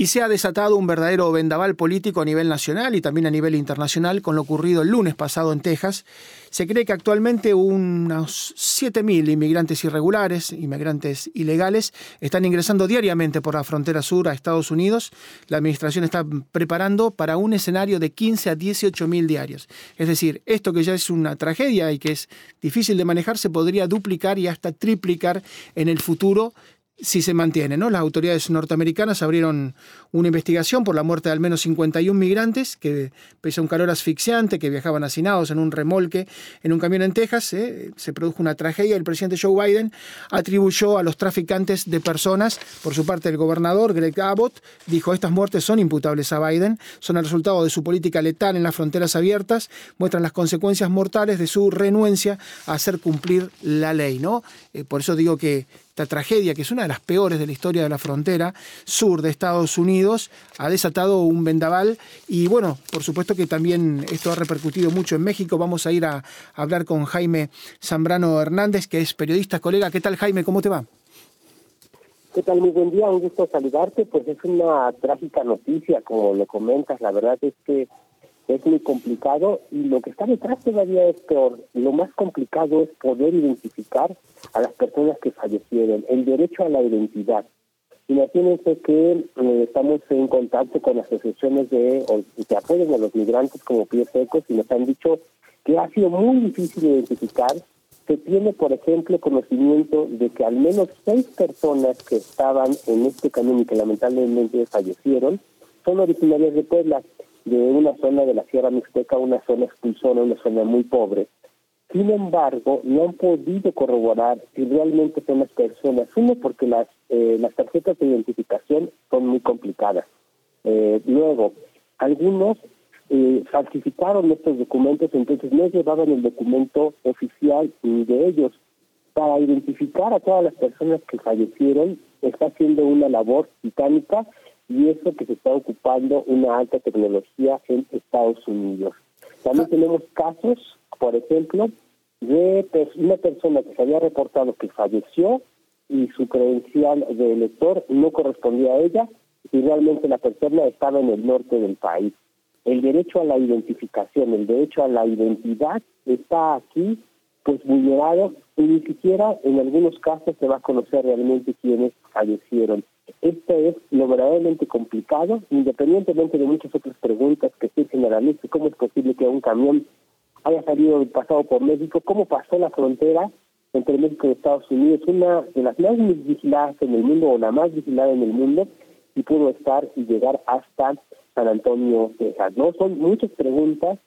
Y se ha desatado un verdadero vendaval político a nivel nacional y también a nivel internacional con lo ocurrido el lunes pasado en Texas. Se cree que actualmente unos 7.000 inmigrantes irregulares, inmigrantes ilegales, están ingresando diariamente por la frontera sur a Estados Unidos. La administración está preparando para un escenario de 15 a 18.000 diarios. Es decir, esto que ya es una tragedia y que es difícil de manejar, se podría duplicar y hasta triplicar en el futuro si se mantiene. ¿no? Las autoridades norteamericanas abrieron una investigación por la muerte de al menos 51 migrantes que, pese a un calor asfixiante, que viajaban hacinados en un remolque en un camión en Texas, ¿eh? se produjo una tragedia. El presidente Joe Biden atribuyó a los traficantes de personas, por su parte el gobernador Greg Abbott, dijo estas muertes son imputables a Biden, son el resultado de su política letal en las fronteras abiertas, muestran las consecuencias mortales de su renuencia a hacer cumplir la ley. ¿no? Eh, por eso digo que esta tragedia, que es una de las peores de la historia de la frontera sur de Estados Unidos, ha desatado un vendaval y bueno, por supuesto que también esto ha repercutido mucho en México. Vamos a ir a, hablar con Jaime Zambrano Hernández, que es periodista, colega. ¿Qué tal Jaime? ¿Cómo te va? ¿Qué tal? Muy buen día, un gusto saludarte. Pues es una trágica noticia, como lo comentas. La verdad es que es muy complicado y lo que está detrás todavía es peor. Lo más complicado es poder identificar a las personas que fallecieron, el derecho a la identidad. Imagínense que eh, estamos en contacto con asociaciones de que apoyan a los migrantes como pies secos y nos han dicho que ha sido muy difícil identificar. Se tiene, por ejemplo, conocimiento de que al menos seis personas que estaban en este camino y que lamentablemente fallecieron son originarias de Puebla de una zona de la Sierra Mixteca, una zona expulsora, una zona muy pobre. Sin embargo, no han podido corroborar si realmente son las personas. Uno, porque las, eh, las tarjetas de identificación son muy complicadas. Eh, luego, algunos eh, falsificaron estos documentos, entonces no llevaban el documento oficial de ellos. Para identificar a todas las personas que fallecieron, está haciendo una labor titánica y eso que se está ocupando una alta tecnología en Estados Unidos. También ah. tenemos casos, por ejemplo, de una persona que se había reportado que falleció y su credencial de elector no correspondía a ella y realmente la persona estaba en el norte del país. El derecho a la identificación, el derecho a la identidad está aquí pues vulnerado y ni siquiera en algunos casos se va a conocer realmente quiénes fallecieron. Esto es lo verdaderamente complicado, independientemente de muchas otras preguntas que surgen a la lista. ¿Cómo es posible que un camión haya salido pasado por México? ¿Cómo pasó la frontera entre México y Estados Unidos? Una de las más vigiladas en el mundo, o la más vigilada en el mundo, y pudo estar y llegar hasta San Antonio, Texas. ¿no? Son muchas preguntas.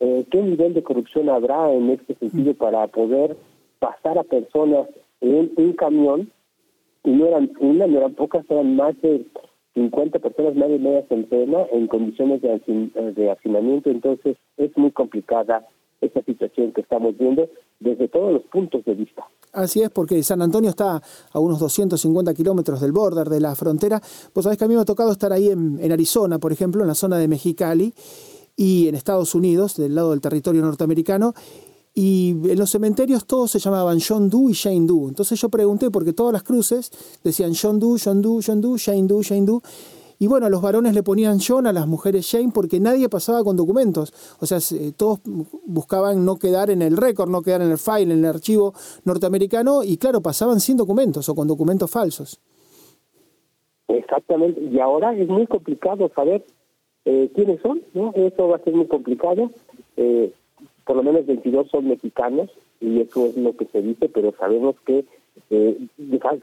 Eh, ¿Qué nivel de corrupción habrá en este sentido para poder pasar a personas en un camión y no eran una, no eran pocas, eran más de 50 personas, más de media centena, en condiciones de, de hacinamiento. Entonces, es muy complicada esta situación que estamos viendo desde todos los puntos de vista. Así es, porque San Antonio está a unos 250 kilómetros del border, de la frontera. Pues sabés que a mí me ha tocado estar ahí en, en Arizona, por ejemplo, en la zona de Mexicali, y en Estados Unidos, del lado del territorio norteamericano, y en los cementerios todos se llamaban John Doe y Jane Doe. Entonces yo pregunté, porque todas las cruces decían John Doe, John Doe, John Doe, Jane Doe, Jane Doe. Y bueno, a los varones le ponían John, a las mujeres Jane, porque nadie pasaba con documentos. O sea, todos buscaban no quedar en el récord, no quedar en el file, en el archivo norteamericano, y claro, pasaban sin documentos o con documentos falsos. Exactamente, y ahora es muy complicado saber eh, quiénes son, ¿no? Eso va a ser muy complicado. Eh, por lo menos 22 son mexicanos y eso es lo que se dice, pero sabemos que eh,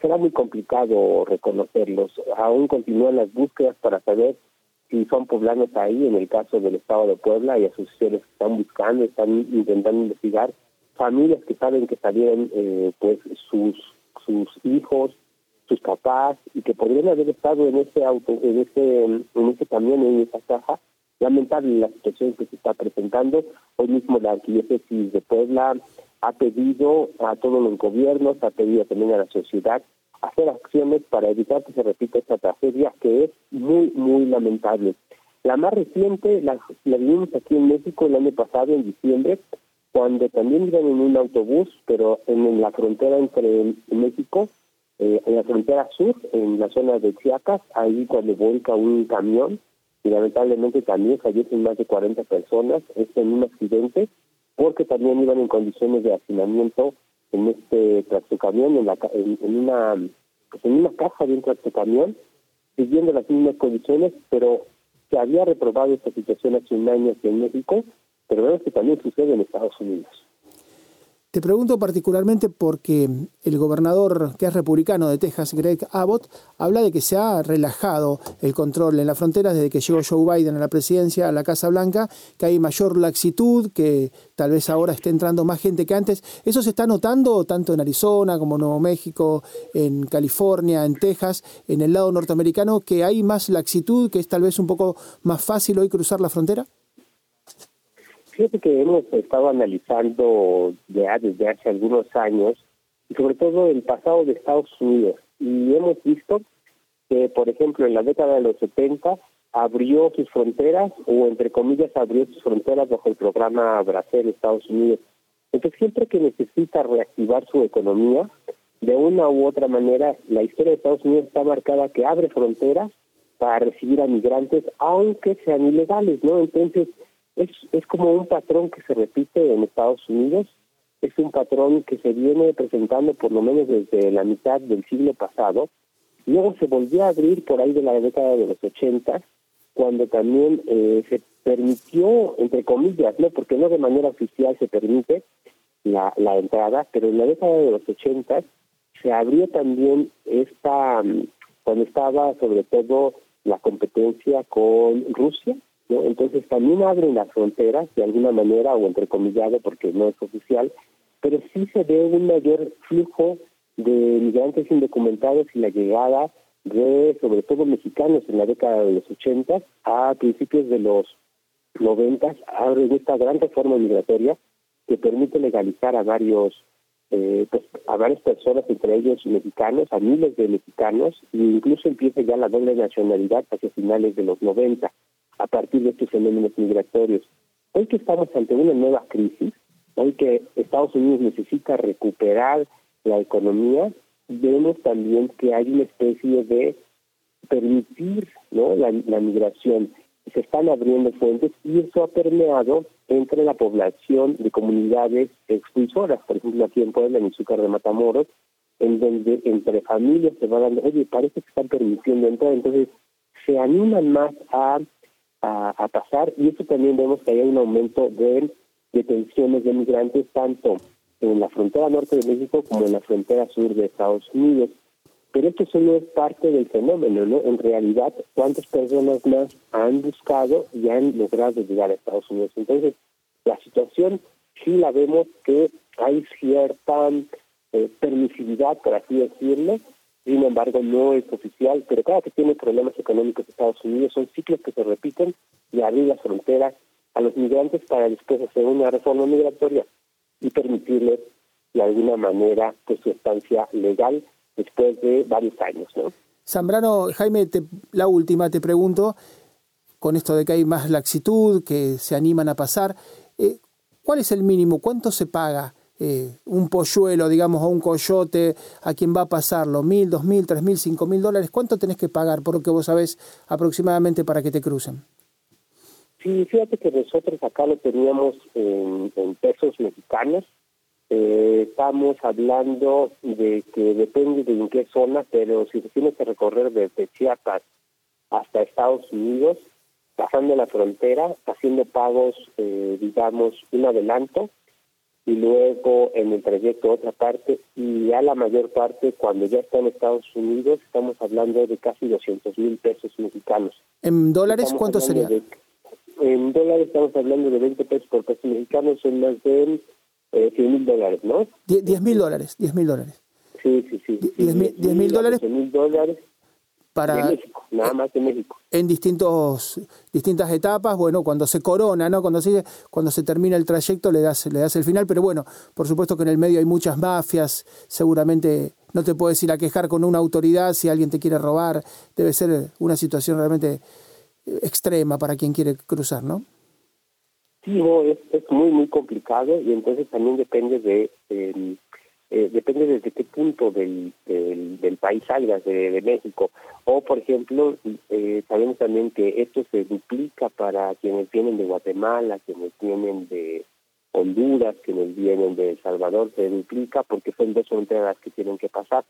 será muy complicado reconocerlos. Aún continúan las búsquedas para saber si son poblanos ahí, en el caso del Estado de Puebla, hay asociaciones que están buscando, están intentando investigar, familias que saben que salieron eh, pues sus, sus hijos, sus papás y que podrían haber estado en ese auto, en ese, en ese camión, en esa caja. Lamentable la situación que se está presentando. Hoy mismo la arquidiócesis de Puebla ha pedido a todos los gobiernos, ha pedido también a la sociedad hacer acciones para evitar que se repita esta tragedia que es muy, muy lamentable. La más reciente la, vimos aquí en México el año pasado, en diciembre, cuando también iban en un autobús, pero en, la frontera entre México, eh, en la frontera sur, en la zona de Chiapas, ahí cuando vuelca un camión, y lamentablemente también fallecen más de 40 personas, en un accidente, porque también iban en condiciones de hacinamiento en este tractocamión, en, la, en, en una pues, en una caja de un tractocamión, siguiendo las mismas condiciones, pero se había reprobado esta situación hace un año aquí en México, pero vemos que también sucede en Estados Unidos. Te pregunto particularmente porque el gobernador que es republicano de Texas, Greg Abbott, habla de que se ha relajado el control en la frontera desde que llegó Joe Biden a la presidencia, a la Casa Blanca, que hay mayor laxitud, que tal vez ahora esté entrando más gente que antes. ¿Eso se está notando tanto en Arizona como en Nuevo México, en California, en Texas, en el lado norteamericano, que hay más laxitud, que es tal vez un poco más fácil hoy cruzar la frontera? Fíjate que hemos estado analizando ya desde hace algunos años, y sobre todo el pasado de Estados Unidos, y hemos visto que, por ejemplo, en la década de los 70 abrió sus fronteras, o entre comillas abrió sus fronteras bajo el programa Brasil Estados Unidos. Entonces, siempre que necesita reactivar su economía, de una u otra manera, la historia de Estados Unidos está marcada que abre fronteras para recibir a migrantes, aunque sean ilegales, ¿no? Entonces, es, es como un patrón que se repite en Estados Unidos, es un patrón que se viene presentando por lo menos desde la mitad del siglo pasado, luego se volvió a abrir por ahí de la década de los 80, cuando también eh, se permitió, entre comillas, no porque no de manera oficial se permite la, la entrada, pero en la década de los 80 se abrió también esta, mm, cuando estaba sobre todo la competencia con Rusia, entonces también abren las fronteras de alguna manera o entrecomillado porque no es oficial, pero sí se ve un mayor flujo de migrantes indocumentados y la llegada de sobre todo mexicanos en la década de los 80 a principios de los 90 abren esta gran reforma migratoria que permite legalizar a varios eh, pues, a varias personas, entre ellos mexicanos, a miles de mexicanos, e incluso empieza ya la doble nacionalidad hacia finales de los 90 a partir de estos fenómenos migratorios. Hoy que estamos ante una nueva crisis, hoy que Estados Unidos necesita recuperar la economía, vemos también que hay una especie de permitir ¿no? la, migración. Se están abriendo fuentes y eso ha permeado entre la población de comunidades expulsoras, por ejemplo aquí en Puebla, en Izúcar de Matamoros, en donde entre familias se van dando, oye, parece que están permitiendo entrar, entonces se animan más a a, pasar y eso también vemos que hay un aumento de detenciones de migrantes tanto en la frontera norte de México como en la frontera sur de Estados Unidos. Pero esto solo es parte del fenómeno, ¿no? En realidad, ¿cuántas personas más han buscado y han logrado llegar a Estados Unidos? Entonces, la situación sí la vemos que hay cierta eh, permisividad, por así decirlo, sin embargo no es oficial, pero cada que tiene problemas económicos Estados Unidos son ciclos que se repiten y abrir las fronteras a los migrantes para después hacer una reforma migratoria y permitirles de alguna manera pues, su estancia legal después de varios años. ¿no? Zambrano, Jaime, la última te pregunto, con esto de que hay más laxitud, que se animan a pasar, eh, ¿cuál es el mínimo? ¿Cuánto se paga eh, un polluelo, digamos, o un coyote, a quien va a pasarlo, mil, dos mil, tres mil, cinco mil dólares, ¿cuánto tenés que pagar por lo que vos sabés aproximadamente para que te crucen? Sí, fíjate que nosotros acá lo teníamos en, pesos mexicanos. Eh, estamos hablando de que depende de en qué zona, pero si se tiene que recorrer desde Chiapas hasta Estados Unidos, pasando la frontera, haciendo pagos, eh, digamos, un adelanto, y luego en el trayecto otra parte y ya la mayor parte cuando ya está en Estados Unidos estamos hablando de casi 200 mil pesos mexicanos. ¿En dólares cuánto sería? en dólares estamos hablando de 20 pesos por peso mexicano, son más de eh, 100 mil dólares, ¿no? 10 mil dólares, 10 mil dólares. Sí, sí, sí. 10 mil dólares. dólares para de México, nada más de México. En distintos distintas etapas, bueno, cuando se corona, ¿no? Cuando sigue, cuando se termina el trayecto le das le das el final, pero bueno, por supuesto que en el medio hay muchas mafias, seguramente no te puedes ir a quejar con una autoridad si alguien te quiere robar, debe ser una situación realmente extrema para quien quiere cruzar, ¿no? Sí, es, es muy, muy complicado y entonces también depende de eh, depende desde qué punto del, del, país salgas de, México. O, por ejemplo, eh, sabemos también que esto se duplica para quienes vienen de Guatemala, quienes vienen de Honduras, quienes vienen de El Salvador, se duplica porque son dos fronteras que tienen que pasar.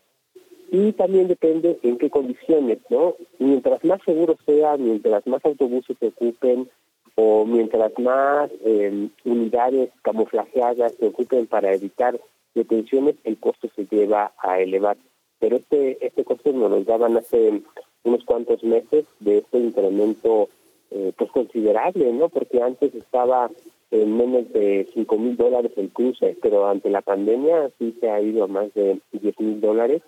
Y también depende en qué condiciones, ¿no? Mientras más seguro sea, mientras más autobuses se ocupen, o mientras más eh, unidades camuflajeadas se ocupen para evitar detenciones, el costo se lleva a elevar. Pero este este costo nos lo daban hace unos cuantos meses de este incremento eh, pues considerable, ¿no? Porque antes estaba en menos de 5 mil dólares el cruce, pero ante la pandemia sí se ha ido a más de 10 mil dólares.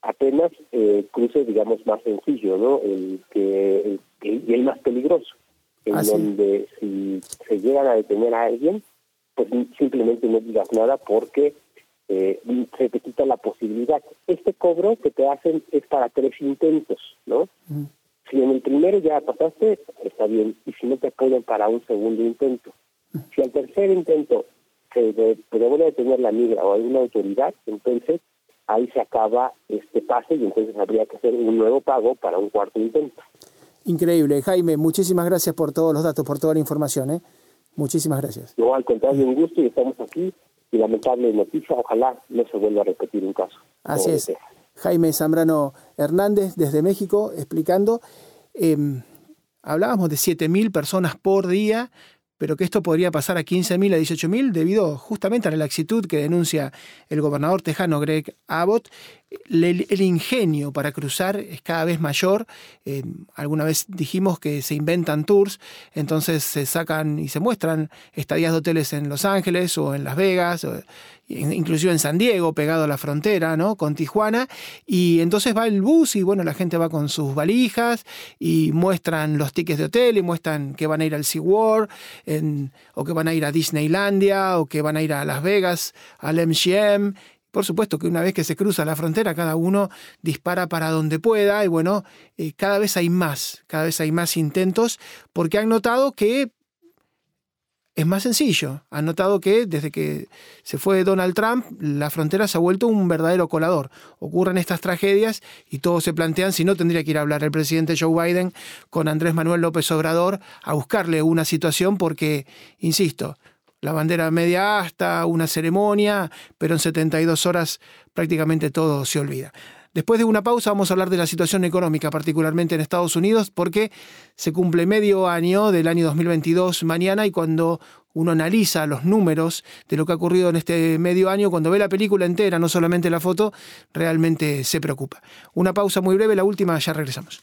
Apenas eh, cruce, digamos, más sencillo, ¿no? El que y el más peligroso en ah, donde si se llegan a detener a alguien, pues simplemente no digas nada porque eh, se te quita la posibilidad. Este cobro que te hacen es para tres intentos, ¿no? Si en el primero ya pasaste, está bien, y si no te apoyan para un segundo intento. Si al tercer intento se devuelve a detener la migra o alguna autoridad, entonces ahí se acaba este pase y entonces habría que hacer un nuevo pago para un cuarto intento. Increíble. Jaime, muchísimas gracias por todos los datos, por toda la información. ¿eh? Muchísimas gracias. No, al contrario, un gusto y estamos aquí. Y lamentable noticia, ojalá no se vuelva a repetir un caso. Así es. Jaime Zambrano Hernández desde México explicando. Em, hablábamos de 7.000 personas por día pero que esto podría pasar a 15.000, a 18.000 debido justamente a la laxitud que denuncia el gobernador tejano Greg Abbott. El, ingenio para cruzar es cada vez mayor. Eh, alguna vez dijimos que se inventan tours, entonces se sacan y se muestran estadías de hoteles en Los Ángeles o en Las Vegas, inclusive en San Diego, pegado a la frontera, ¿no? Con Tijuana. Y entonces va el bus y bueno, la gente va con sus valijas y muestran los tickets de hotel y muestran que van a ir al SeaWorld en, o que van a ir a Disneylandia o que van a ir a Las Vegas, al MGM. Por supuesto que una vez que se cruza la frontera, cada uno dispara para donde pueda y bueno, eh, cada vez hay más, cada vez hay más intentos porque han notado que es más sencillo. Han notado que desde que se fue Donald Trump, la frontera se ha vuelto un verdadero colador. Ocurren estas tragedias y todos se plantean si no tendría que ir a hablar el presidente Joe Biden con Andrés Manuel López Obrador a buscarle una situación porque, insisto, la bandera media hasta una ceremonia, pero en 72 horas prácticamente todo se olvida. Después de una pausa vamos a hablar de la situación económica, particularmente en Estados Unidos, porque se cumple medio año del año 2022 mañana y cuando uno analiza los números de lo que ha ocurrido en este medio año, cuando ve la película entera, no solamente la foto, realmente se preocupa. Una pausa muy breve, la última, ya regresamos.